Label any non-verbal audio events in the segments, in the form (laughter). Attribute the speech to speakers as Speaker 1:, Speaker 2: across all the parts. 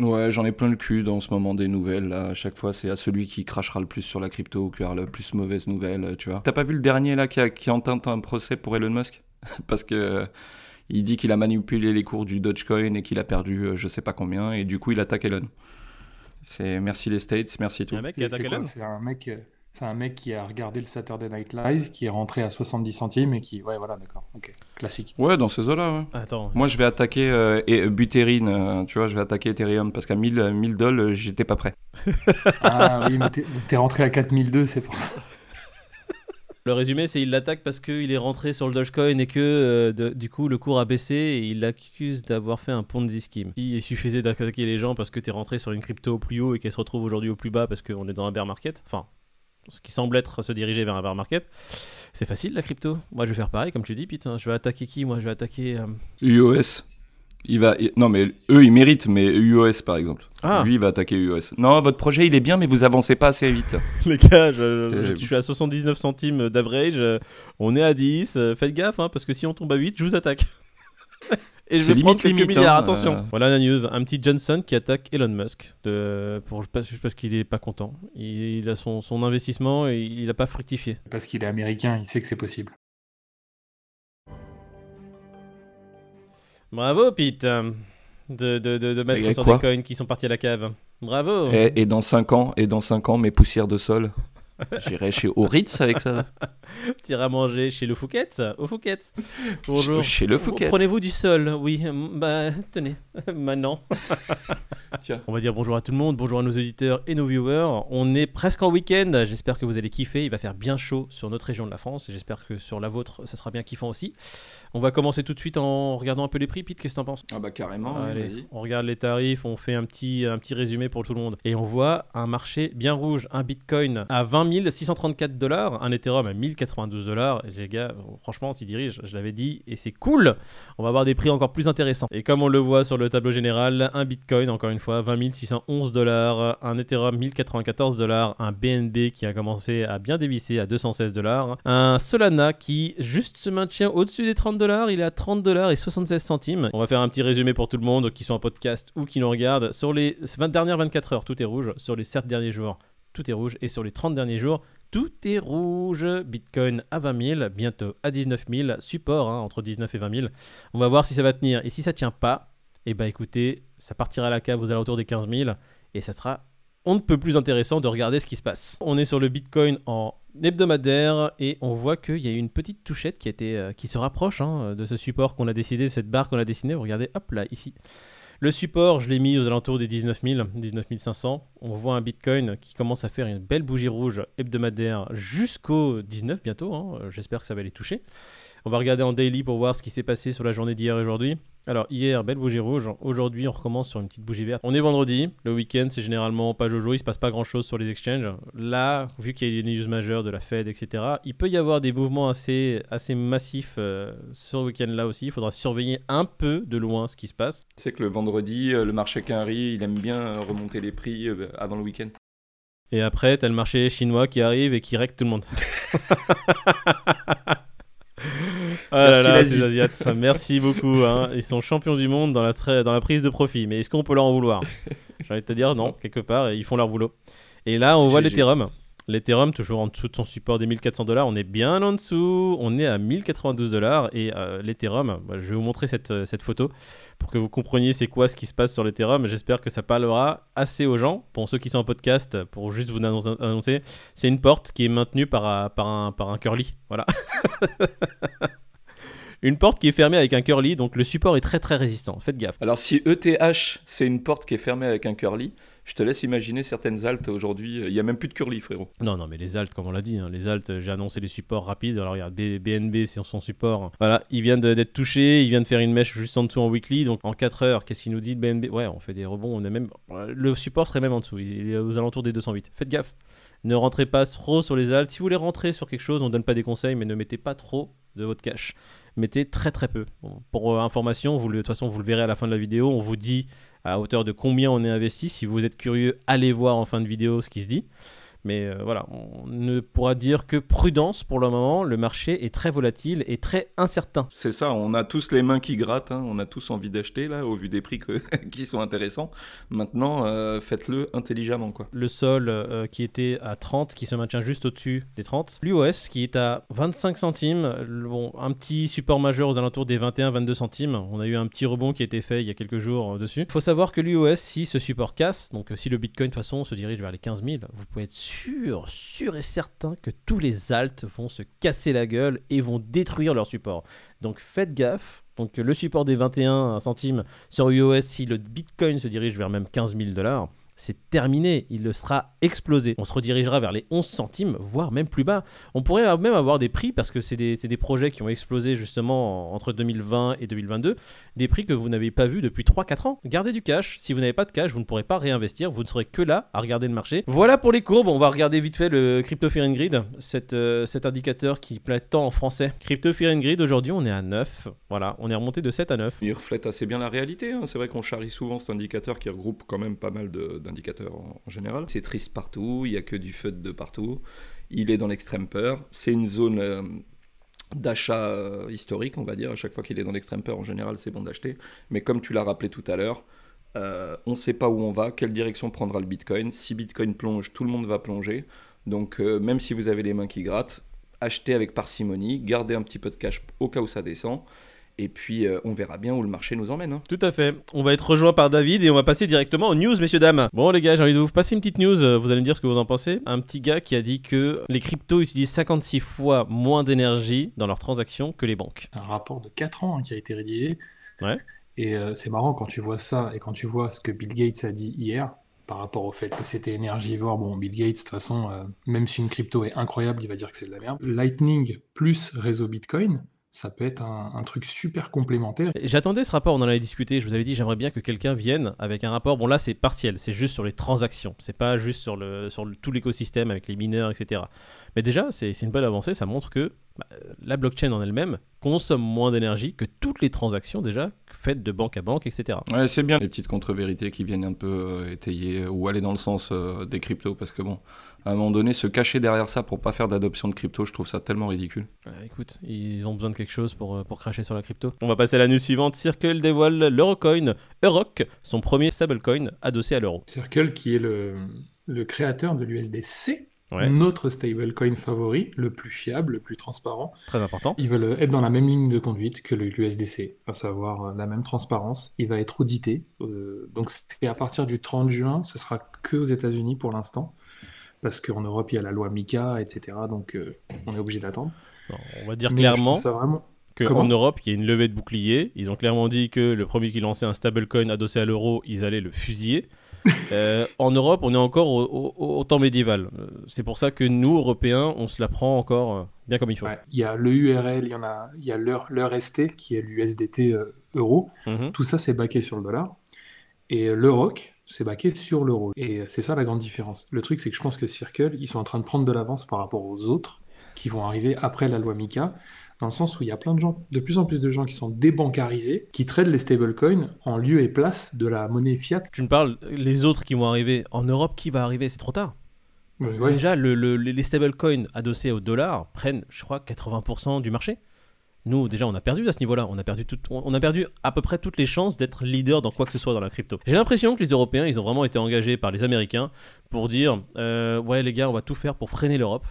Speaker 1: Ouais, j'en ai plein le cul dans ce moment des nouvelles. Là. À chaque fois, c'est à celui qui crachera le plus sur la crypto ou qui aura la plus mauvaise nouvelle, euh, tu vois. T'as pas vu le dernier là qui, a, qui entend un procès pour Elon Musk? (laughs) Parce que euh, il dit qu'il a manipulé les cours du Dogecoin et qu'il a perdu euh, je sais pas combien et du coup il attaque Elon. C'est merci les States, merci tout.
Speaker 2: Un mec qui attaque Elon?
Speaker 3: C'est un mec, euh, c'est un mec qui a regardé le Saturday Night Live, qui est rentré à 70 centimes et qui, ouais, voilà, d'accord, ok, classique.
Speaker 1: Ouais, dans ces eaux-là, ouais.
Speaker 2: Attends.
Speaker 1: Moi, je vais attaquer euh, et, euh, Buterin, euh, tu vois, je vais attaquer Ethereum parce qu'à 1000, euh, 1000 dollars, j'étais pas prêt.
Speaker 3: Ah oui, mais t'es t'es rentré à 4002, c'est pour ça.
Speaker 2: Le résumé, c'est il l'attaque parce qu'il est rentré sur le Dogecoin et que euh, de- du coup le cours a baissé et il l'accuse d'avoir fait un Ponzi scheme. Il suffisait d'attaquer les gens parce que t'es rentré sur une crypto au plus haut et qu'elle se retrouve aujourd'hui au plus bas parce qu'on est dans un bear market. Enfin, ce qui semble être se diriger vers un bear market. C'est facile la crypto. Moi je vais faire pareil, comme tu dis, Pete. hein. Je vais attaquer qui? Moi je vais attaquer. euh,
Speaker 1: UOS. Il va, non mais eux ils méritent, mais UOS par exemple.
Speaker 2: Ah.
Speaker 1: Lui il va attaquer UOS. Non, votre projet il est bien, mais vous avancez pas assez vite. (laughs)
Speaker 2: Les gars, je,
Speaker 1: Euh,
Speaker 2: je suis à 79 centimes d'average. euh, On est à 10. euh, Faites gaffe, hein, parce que si on tombe à 8, je vous attaque. Et je vais prendre
Speaker 1: limite,
Speaker 2: quelques
Speaker 1: limite,
Speaker 2: milliards,
Speaker 1: hein,
Speaker 2: attention.
Speaker 1: euh.
Speaker 2: Voilà la news. Un petit Johnson qui attaque Elon Musk de, pour, parce, parce qu'il est pas content. Il, il a son, son investissement et il a pas fructifié.
Speaker 3: Parce qu'il est américain, il sait que c'est possible.
Speaker 2: Bravo, Pete, euh, de, de, de, de mettre
Speaker 1: Et
Speaker 2: sur des coins qui sont partis à la cave. Bravo.
Speaker 1: Et, et dans 5 ans, et dans 5 ans, mes poussières de sol. J'irai chez Oritz avec ça. (laughs)
Speaker 2: Tire à manger chez le Fouquet. Au Fouquet. Bonjour.
Speaker 1: Chez le Fouquet.
Speaker 2: Prenez-vous du sol, oui. Bah, tenez, (laughs) maintenant. (laughs)
Speaker 1: Tiens.
Speaker 2: On va dire bonjour à tout le monde, bonjour à nos auditeurs et nos viewers. On est presque en week-end, j'espère que vous allez kiffer. Il va faire bien chaud sur notre région de la France et j'espère que sur la vôtre, ça sera bien kiffant aussi. On va commencer tout de suite en regardant un peu les prix. Pete, qu'est-ce que t'en penses?
Speaker 1: Ah bah carrément. oui,
Speaker 2: Allez,
Speaker 1: vas-y.
Speaker 2: on regarde les tarifs, on fait un petit, un petit résumé pour tout le monde. Et on voit un marché bien rouge, un Bitcoin à 20 634 dollars, un Ethereum à 1092 dollars. Les gars, franchement, on s'y dirige, je l'avais dit, et c'est cool. On va avoir des prix encore plus intéressants. Et comme on le voit sur le tableau général, un Bitcoin, encore une fois, 20 611 dollars, un Ethereum 1094 dollars, un BNB qui a commencé à bien dévisser à 216 dollars, un Solana qui juste se maintient au-dessus des 30 dollars, il est à 30 dollars et 76 centimes. On va faire un petit résumé pour tout le monde qui sont en podcast ou qui nous regardent. Sur les 20 dernières 24 heures, tout est rouge. Sur les 7 derniers jours, tout est rouge. Et sur les 30 derniers jours, tout est rouge. Bitcoin à 20 000, bientôt à 19 000. Support hein, entre 19 et 20 000. On va voir si ça va tenir. Et si ça tient pas, et bah écoutez, ça partira à la cave aux alentours des 15 000 et ça sera on ne peut plus intéressant de regarder ce qui se passe. On est sur le Bitcoin en hebdomadaire et on voit qu'il y a une petite touchette qui, a été, euh, qui se rapproche hein, de ce support qu'on a décidé, cette barre qu'on a dessinée. Regardez, hop là, ici. Le support, je l'ai mis aux alentours des 19 000, 19 500. On voit un Bitcoin qui commence à faire une belle bougie rouge hebdomadaire jusqu'au 19 bientôt. hein. Euh, J'espère que ça va les toucher. On va regarder en daily pour voir ce qui s'est passé sur la journée d'hier et aujourd'hui. Alors hier, belle bougie rouge. Aujourd'hui, on recommence sur une petite bougie verte. On est vendredi. Le week-end, c'est généralement pas jojo. Il se passe pas grand-chose sur les exchanges. Là, vu qu'il y a des news majeures de la Fed, etc., il peut y avoir des mouvements assez, assez massifs euh, sur le week-end-là aussi. Il faudra surveiller un peu de loin ce qui se passe.
Speaker 1: Sais que le vendredi, euh, le marché Quinry, il aime bien remonter les prix euh, avant le week-end.
Speaker 2: Et après, t'as le marché chinois qui arrive et qui règle tout le monde. (laughs) Ah là
Speaker 1: Merci,
Speaker 2: là, ces Asiates, merci beaucoup. hein. Ils sont champions du monde dans la, tra- dans la prise de profit. Mais est-ce qu'on peut leur en vouloir? (laughs) J'ai envie de te dire non, quelque part, ils font leur boulot. Et là, on voit l'Ethereum. L'Ethereum, toujours en dessous de son support des 1400 dollars. On est bien en dessous. On est à 1092 dollars. Et euh, l'Ethereum, bah, je vais vous montrer cette, euh, cette photo pour que vous compreniez c'est quoi ce qui se passe sur l'Ethereum. J'espère que ça parlera assez aux gens. Pour ceux qui sont en podcast, pour juste vous annoncer, c'est une porte qui est maintenue par, par, un, par un curly. Voilà. (laughs) une porte qui est fermée avec un curly, donc le support est très très résistant. Faites gaffe.
Speaker 1: Alors si ETH, c'est une porte qui est fermée avec un curly, je te laisse imaginer certaines altes aujourd'hui. Il n'y a même plus de curly, frérot.
Speaker 2: Non, non, mais les alts, comme on l'a dit, hein, les alts, euh, j'ai annoncé les supports rapides. Alors, regarde, BNB, c'est son support. Voilà, il vient d'être touché, il vient de faire une mèche juste en dessous en weekly. Donc, en 4 heures, qu'est-ce qu'il nous dit le BNB Ouais, on fait des rebonds, on est même. Le support serait même en dessous, il est aux alentours des 208. Faites gaffe, ne rentrez pas trop sur les alts. Si vous voulez rentrer sur quelque chose, on donne pas des conseils, mais ne mettez pas trop de votre cash. Mettez très très peu. Pour euh, information, vous de toute façon, vous le verrez à la fin de la vidéo, on vous dit à hauteur de combien on est investi. Si vous êtes curieux, allez voir en fin de vidéo ce qui se dit. Mais euh, voilà, on ne pourra dire que prudence pour le moment. Le marché est très volatile et très incertain.
Speaker 1: C'est ça, on a tous les mains qui grattent, hein. on a tous envie d'acheter là, au vu des prix que- (laughs) qui sont intéressants. Maintenant, euh, faites-le intelligemment quoi.
Speaker 2: Le sol euh, qui était à 30, qui se maintient juste au-dessus des 30. L'UOS qui est à 25 centimes. Bon, un petit support majeur aux alentours des 21-22 centimes. On a eu un petit rebond qui a été fait il y a quelques jours dessus. Il faut savoir que l'UOS, si ce support casse, donc si le Bitcoin de toute façon se dirige vers les 15 000, vous pouvez être sûr, sûr et certain que tous les alts vont se casser la gueule et vont détruire leur support. Donc faites gaffe. Donc le support des 21 centimes sur UOS, si le Bitcoin se dirige vers même 15 000 dollars, c'est terminé, il le sera explosé. On se redirigera vers les 11 centimes, voire même plus bas. On pourrait même avoir des prix, parce que c'est des, des projets qui ont explosé justement en- entre 2020 et 2022, des prix que vous n'avez pas vus depuis 3-4 ans. Gardez du cash, si vous n'avez pas de cash, vous ne pourrez pas réinvestir, vous ne serez que là à regarder le marché. Voilà pour les courbes, on va regarder vite fait le Crypto Fear and Grid, cet, euh, cet indicateur qui plaît tant en français. Crypto Fear and Grid, aujourd'hui on est à 9, voilà, on est remonté de 7 à 9.
Speaker 1: Il reflète assez bien la réalité. hein. C'est vrai qu'on charrie souvent cet indicateur qui regroupe quand même pas mal de- d'indicateurs en, général. C'est triste partout, il n'y a que du FUD de partout. Il est dans l'extrême peur. C'est une zone euh, d'achat euh, historique, on va dire. À chaque fois qu'il est dans l'extrême peur, en général, c'est bon d'acheter. Mais comme tu l'as rappelé tout à l'heure, euh, on ne sait pas où on va, quelle direction prendra le Bitcoin. Si Bitcoin plonge, tout le monde va plonger. Donc même si vous avez les mains qui grattent, achetez avec parcimonie, gardez un petit peu de cash au cas où ça descend. Et puis, euh, on verra bien où le marché nous emmène. hein.
Speaker 2: Tout à fait. On va être rejoint par David et on va passer directement aux news, messieurs, dames. Bon, les gars, j'ai envie de vous passer une petite news. Vous allez me dire ce que vous en pensez. Un petit gars qui a dit que les cryptos utilisent 56 fois moins d'énergie dans leurs transactions que les banques.
Speaker 3: un rapport de 4 ans hein, qui a été rédigé.
Speaker 2: Ouais.
Speaker 3: Et euh, c'est marrant quand tu vois ça et quand tu vois ce que Bill Gates a dit hier par rapport au fait que c'était énergivore. Bon, Bill Gates, de toute façon, euh, même si une crypto est incroyable, il va dire que c'est de la merde. Lightning plus réseau Bitcoin, ça peut être un, un truc super complémentaire.
Speaker 2: J'attendais ce rapport, on en avait discuté. Je vous avais dit, j'aimerais bien que quelqu'un vienne avec un rapport. Bon, là, c'est partiel, c'est juste sur les transactions. C'est pas juste sur, le, sur le- tout l'écosystème avec les mineurs, etc. Mais déjà, c'est c'est une bonne avancée. Ça montre que bah, la blockchain en elle-même consomme moins d'énergie que toutes les transactions déjà faites de banque à banque, etc.
Speaker 1: Ouais, c'est bien les petites contre-vérités qui viennent un peu euh, étayer euh, ou aller dans le sens euh, des cryptos. Parce que bon, à un moment donné, se cacher derrière ça pour pas faire d'adoption de crypto, je trouve ça tellement ridicule.
Speaker 2: Ouais, écoute, ils ont besoin de quelque chose pour, euh, pour cracher sur la crypto. On va passer à la news suivante. Circle dévoile l'Eurocoin Euroc, son premier stablecoin adossé à l'euro.
Speaker 3: Circle, qui est le, le créateur de l'USDC,
Speaker 2: Ouais.
Speaker 3: notre stablecoin favori, le plus fiable, le plus transparent.
Speaker 2: Très important.
Speaker 3: Ils veulent être dans la même ligne de conduite que l'USDC, à savoir euh, la même transparence. Il va être audité. euh, donc c'est à partir du 30 juin, ce sera que aux États-Unis pour l'instant, parce qu'en Europe il y a la loi MICA, etc. Donc euh, on est obligé d'attendre.
Speaker 2: On va dire
Speaker 3: Mais
Speaker 2: clairement
Speaker 3: ça vraiment.
Speaker 2: qu'en Europe, il y a une levée de bouclier. Ils ont clairement dit que le premier qui lançait un stablecoin adossé à l'euro, ils allaient le fusiller. (laughs) Euh, en Europe, on est encore au, au- au temps médiéval. Euh, C'est pour ça que nous, Européens, on se la prend encore bien comme il faut.
Speaker 3: Ouais, Il y a le URL, il y en a, il y a l'heure l'heure ST qui est l'USDT euh, euro.
Speaker 2: Mhm.
Speaker 3: Tout ça c'est baqué sur le dollar. Et euh, c'est baqué sur l'euro. Et c'est ça la grande différence. Le truc, c'est que je pense que Circle, ils sont en train de prendre de l'avance par rapport aux autres qui vont arriver après la loi MICA, dans le sens où il y a plein de gens, de plus en plus de gens qui sont débancarisés, qui traitent les stablecoins en lieu et place de la monnaie fiat.
Speaker 2: Tu me parles, les autres qui vont arriver. En Europe, qui va arriver C'est trop tard.
Speaker 3: Ouais, ouais.
Speaker 2: Déjà, le- le- les stablecoins adossés au dollar prennent, je crois, 80% du marché. Nous, déjà, on a perdu à ce niveau-là. On a perdu, on a perdu à peu près toutes les chances d'être leader dans quoi que ce soit dans la crypto. J'ai l'impression que les Européens, ils ont vraiment été engagés par les Américains pour dire euh, Ouais, les gars, on va tout faire pour freiner l'Europe.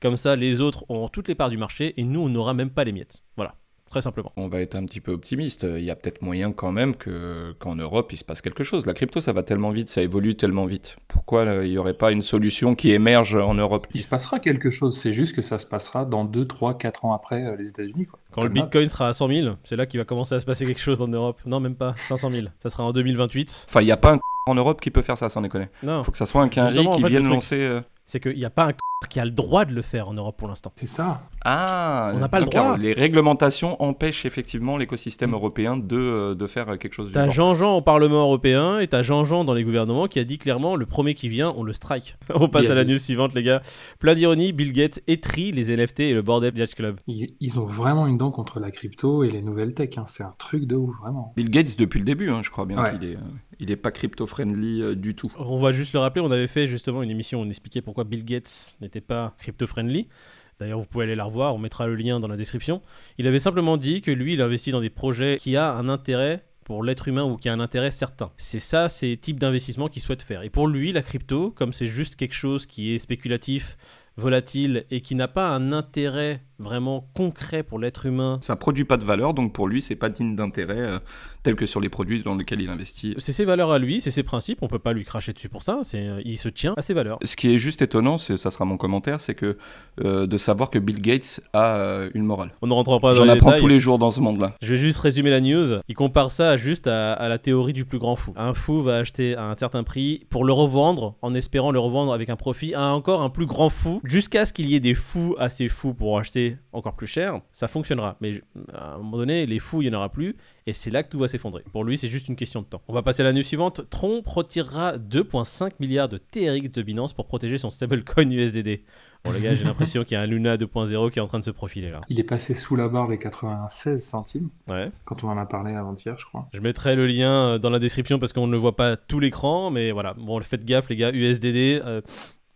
Speaker 2: Comme ça, les autres auront toutes les parts du marché et nous, on n'aura même pas les miettes. Voilà, très simplement.
Speaker 1: On va être un petit peu optimiste. Il y a peut-être moyen quand même que, qu'en Europe, il se passe quelque chose. La crypto, ça va tellement vite, ça évolue tellement vite. Pourquoi là, il n'y aurait pas une solution qui émerge en Europe?
Speaker 3: Il se passera quelque chose, c'est juste que ça se passera dans 2, 3, 4 ans après euh, les États-Unis. quoi.
Speaker 2: Quand le
Speaker 3: là.
Speaker 2: bitcoin sera à 100 000, c'est là qu'il va commencer à se passer quelque chose en Europe. Non, même pas, 500 000. Ça sera en 2028.
Speaker 1: Enfin, il n'y a pas un en Europe qui peut faire ça, sans déconner.
Speaker 2: Non,
Speaker 1: Il faut que ça soit un quinri
Speaker 2: en
Speaker 1: qui
Speaker 2: fait,
Speaker 1: vienne lancer. euh,
Speaker 2: c'est qu'il n'y a pas un qui a le droit de le faire en Europe pour l'instant.
Speaker 3: C'est ça.
Speaker 1: Ah,
Speaker 2: On n'a pas le droit.
Speaker 1: Les réglementations empêchent effectivement l'écosystème européen de, euh, de faire quelque chose du
Speaker 2: T'as. Jean-Jean au Parlement européen et t'as Jean-Jean dans les gouvernements qui a dit clairement le premier qui vient, on le strike. (laughs) on passe
Speaker 3: Bien
Speaker 2: à la news suivante, les gars. Plein d'ironie, Bill Gates étrie les NFT et le bordel Yacht Club.
Speaker 3: Ils, ils ont vraiment une dent contre la crypto et les nouvelles tech. hein. C'est un truc de ouf, vraiment.
Speaker 1: Bill Gates depuis le début, hein, je crois bien
Speaker 3: Ouais.
Speaker 1: qu'il est, euh, il est pas crypto-friendly euh, du tout.
Speaker 2: On va juste le rappeler, on avait fait justement une émission où on expliquait pourquoi Bill Gates n'était pas crypto-friendly. D'ailleurs, vous pouvez aller la revoir, on mettra le lien dans la description. Il avait simplement dit que lui, il investit dans des projets qui a un intérêt pour l'être humain ou qui a un intérêt certain. C'est ça, les types d'investissements qu'il souhaite faire. Et pour lui, la crypto, comme c'est juste quelque chose qui est spéculatif, volatile et qui n'a pas un intérêt vraiment concret pour l'être humain,
Speaker 1: Ça produit pas de valeur, donc pour lui, c'est pas digne d'intérêt, euh, tel que sur les produits dans lesquels il investit.
Speaker 2: c'est ses valeurs à lui, c'est ses principes, on peut pas lui cracher dessus pour ça, c'est, euh, il se tient à ses valeurs.
Speaker 1: Ce qui est juste étonnant, ça sera mon commentaire, c'est que euh, de savoir que Bill Gates a une morale.
Speaker 2: On ne rentrera pas dans
Speaker 1: J'en apprends tous les jours dans ce monde-là.
Speaker 2: Je vais juste résumer la news. Il compare ça juste à, à la théorie du plus grand fou. Un fou va acheter à un certain prix pour le revendre en espérant le revendre avec un profit à encore un plus grand fou jusqu'à ce qu'il y ait des fous assez fous pour acheter encore plus cher. Ça fonctionnera. Mais à un moment donné, les fous, il n'y en aura plus et c'est là que tout va s'effondrer. Pour lui, c'est juste une question de temps. On va passer à la news suivante. Trump retirera 2,5 milliards de TRX de Binance pour protéger son stablecoin USDD. Bon, les gars, j'ai l'impression qu'il y a un Luna 2.0 qui est en train de se profiler là.
Speaker 3: Il est passé sous la barre des 96 centimes,
Speaker 2: Ouais.
Speaker 3: quand on en a parlé avant-hier, je crois.
Speaker 2: Je mettrai le lien euh, dans la description parce qu'on ne le voit pas tout l'écran, mais voilà. Bon, faites gaffe, les gars. USDD, euh,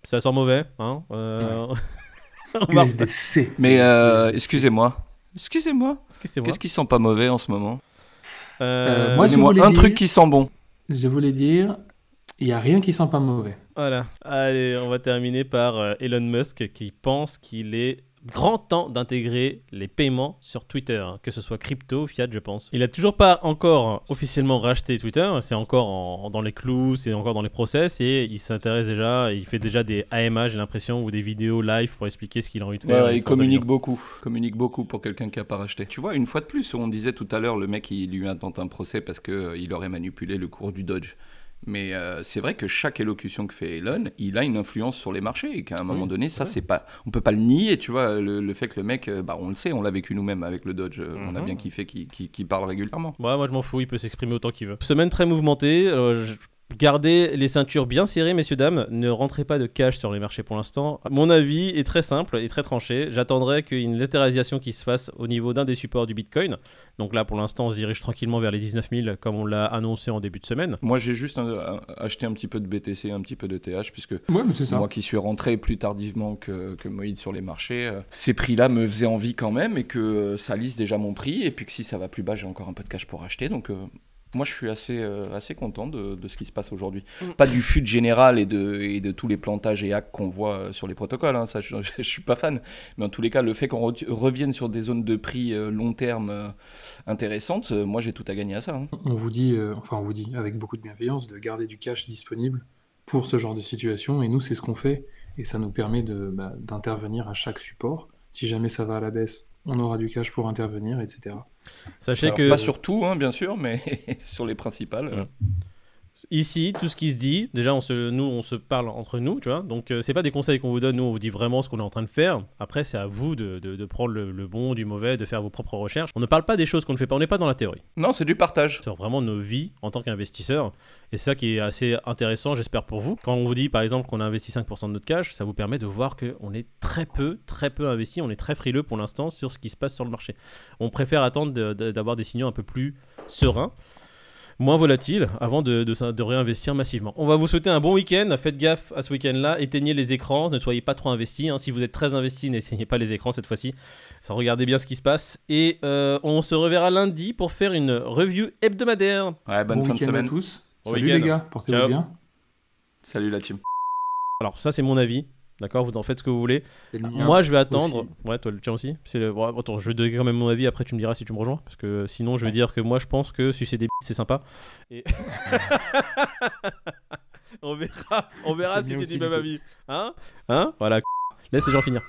Speaker 2: ça sent mauvais. Hein euh, (laughs) (laughs)
Speaker 3: USDC.
Speaker 1: Mais euh, excusez-moi. Excusez-moi.
Speaker 2: Excusez-moi.
Speaker 1: Qu'est-ce qui sent pas mauvais en ce moment?
Speaker 2: Euh,
Speaker 3: Euh, moi, je
Speaker 1: un
Speaker 3: dire-
Speaker 1: truc qui sent bon.
Speaker 3: Je voulais dire, il n'y a rien qui sent pas mauvais.
Speaker 2: Voilà. Allez, on va terminer par Elon Musk qui pense qu'il est grand temps d'intégrer les paiements sur Twitter, hein, que ce soit crypto, fiat, je pense. Il a toujours pas encore officiellement racheté Twitter, c'est encore en- dans les clous, c'est encore dans les process et il s'intéresse déjà, il fait déjà des AMA, j'ai l'impression, ou des vidéos live pour expliquer ce qu'il a envie de faire.
Speaker 1: Ouais, il communique
Speaker 2: avion.
Speaker 1: beaucoup. Communique beaucoup pour quelqu'un qui a pas racheté. Tu vois, une fois de plus, on disait tout à l'heure, le mec, il lui intente un procès parce que euh, il aurait manipulé le cours du Dodge. Mais euh, c'est vrai que chaque élocution que fait Elon, il a une influence sur les marchés et qu'à un moment
Speaker 2: Oui,
Speaker 1: donné, ça c'est pas, on peut pas le nier, tu vois, le, le fait que le mec, euh, bah on le sait, on l'a vécu nous-mêmes avec le Dodge, euh, on a
Speaker 2: Mhm.
Speaker 1: bien kiffé qu'il parle régulièrement.
Speaker 2: Ouais, moi je m'en fous, il peut s'exprimer autant qu'il veut. Semaine très mouvementée. euh, je- Gardez les ceintures bien serrées, messieurs, dames. Ne rentrez pas de cash sur les marchés pour l'instant. Mon avis est très simple et très tranché. J'attendrai qu'il y ait une latéralisation qui se fasse au niveau d'un des supports du Bitcoin. Donc là, pour l'instant, on se dirige tranquillement vers les 19 000 comme on l'a annoncé en début de semaine.
Speaker 1: Moi, j'ai juste un- un- acheté un petit peu de BTC, un petit peu de TH, puisque
Speaker 3: Ouais, mais c'est ça.
Speaker 1: Moi qui suis rentré plus tardivement que, que Moïd sur les marchés, euh, ces prix-là me faisaient envie quand même et que euh, ça lisse déjà mon prix. Et puis que si ça va plus bas, j'ai encore un peu de cash pour acheter. Donc euh, moi je suis assez, euh, assez content de, de ce qui se passe aujourd'hui.
Speaker 2: Mm.
Speaker 1: Pas du fut général et de, et de tous les plantages et hacks qu'on voit euh, sur les protocoles. hein, ça, je, (laughs) je suis pas fan. Mais en tous les cas, le fait qu'on re- revienne sur des zones de prix euh, long terme euh, intéressantes, euh, moi j'ai tout à gagner à ça. hein.
Speaker 3: On vous dit, euh, enfin on vous dit avec beaucoup de bienveillance de garder du cash disponible pour ce genre de situation. Et nous, c'est ce qu'on fait. Et ça nous permet de, bah, d'intervenir à chaque support. Si jamais ça va à la baisse, on aura du cash pour intervenir, etc.
Speaker 2: Sachez
Speaker 1: Alors,
Speaker 2: que
Speaker 1: Pas sur tout, hein, bien sûr, mais (laughs) sur les principales.
Speaker 2: Ouais. Ici, tout ce qui se dit, déjà, on se, nous, on se parle entre nous, tu vois. Donc, euh, c'est pas des conseils qu'on vous donne, nous, on vous dit vraiment ce qu'on est en train de faire. Après, c'est à vous de, de- de prendre le, le bon, du mauvais, de faire vos propres recherches. On ne parle pas des choses qu'on ne fait pas, on n'est pas dans la théorie.
Speaker 1: Non, c'est du partage.
Speaker 2: C'est vraiment nos vies en tant qu'investisseurs. Et c'est ça qui est assez intéressant, j'espère, pour vous. Quand on vous dit, par exemple, qu'on a investi 5% de notre cash, ça vous permet de voir qu'on est très peu, très peu investi, on est très frileux pour l'instant sur ce qui se passe sur le marché. On préfère attendre de- d'avoir des signaux un peu plus sereins moins volatile avant de, de, de réinvestir massivement. On va vous souhaiter un bon week-end. Faites gaffe à ce week-end-là. Éteignez les écrans. Ne soyez pas trop investis. hein. Si vous êtes très investi, (laughs) n'éteignez pas les écrans cette fois-ci. Regardez bien ce qui se passe. Et euh, on se reverra lundi pour faire une review hebdomadaire.
Speaker 1: Ouais, bonne
Speaker 3: bon
Speaker 1: fin de
Speaker 3: week-end à
Speaker 1: semaine.
Speaker 3: tous.
Speaker 2: Bon
Speaker 3: Salut les gars, portez-vous bien.
Speaker 1: Salut la team.
Speaker 2: Alors ça, c'est mon avis. D'accord, vous en faites ce que vous voulez. Moi, je vais attendre.
Speaker 3: aussi.
Speaker 2: Ouais, toi, le tien aussi. C'est le... bon, attends, je vais donner quand même mon avis. Après, tu me diras si tu me rejoins, parce que sinon, je vais dire que moi, je pense que sucer des b****, c'est sympa. Et (laughs) on verra. On verra si t'es du même avis. Hein? Hein? Voilà. Laisse les gens finir.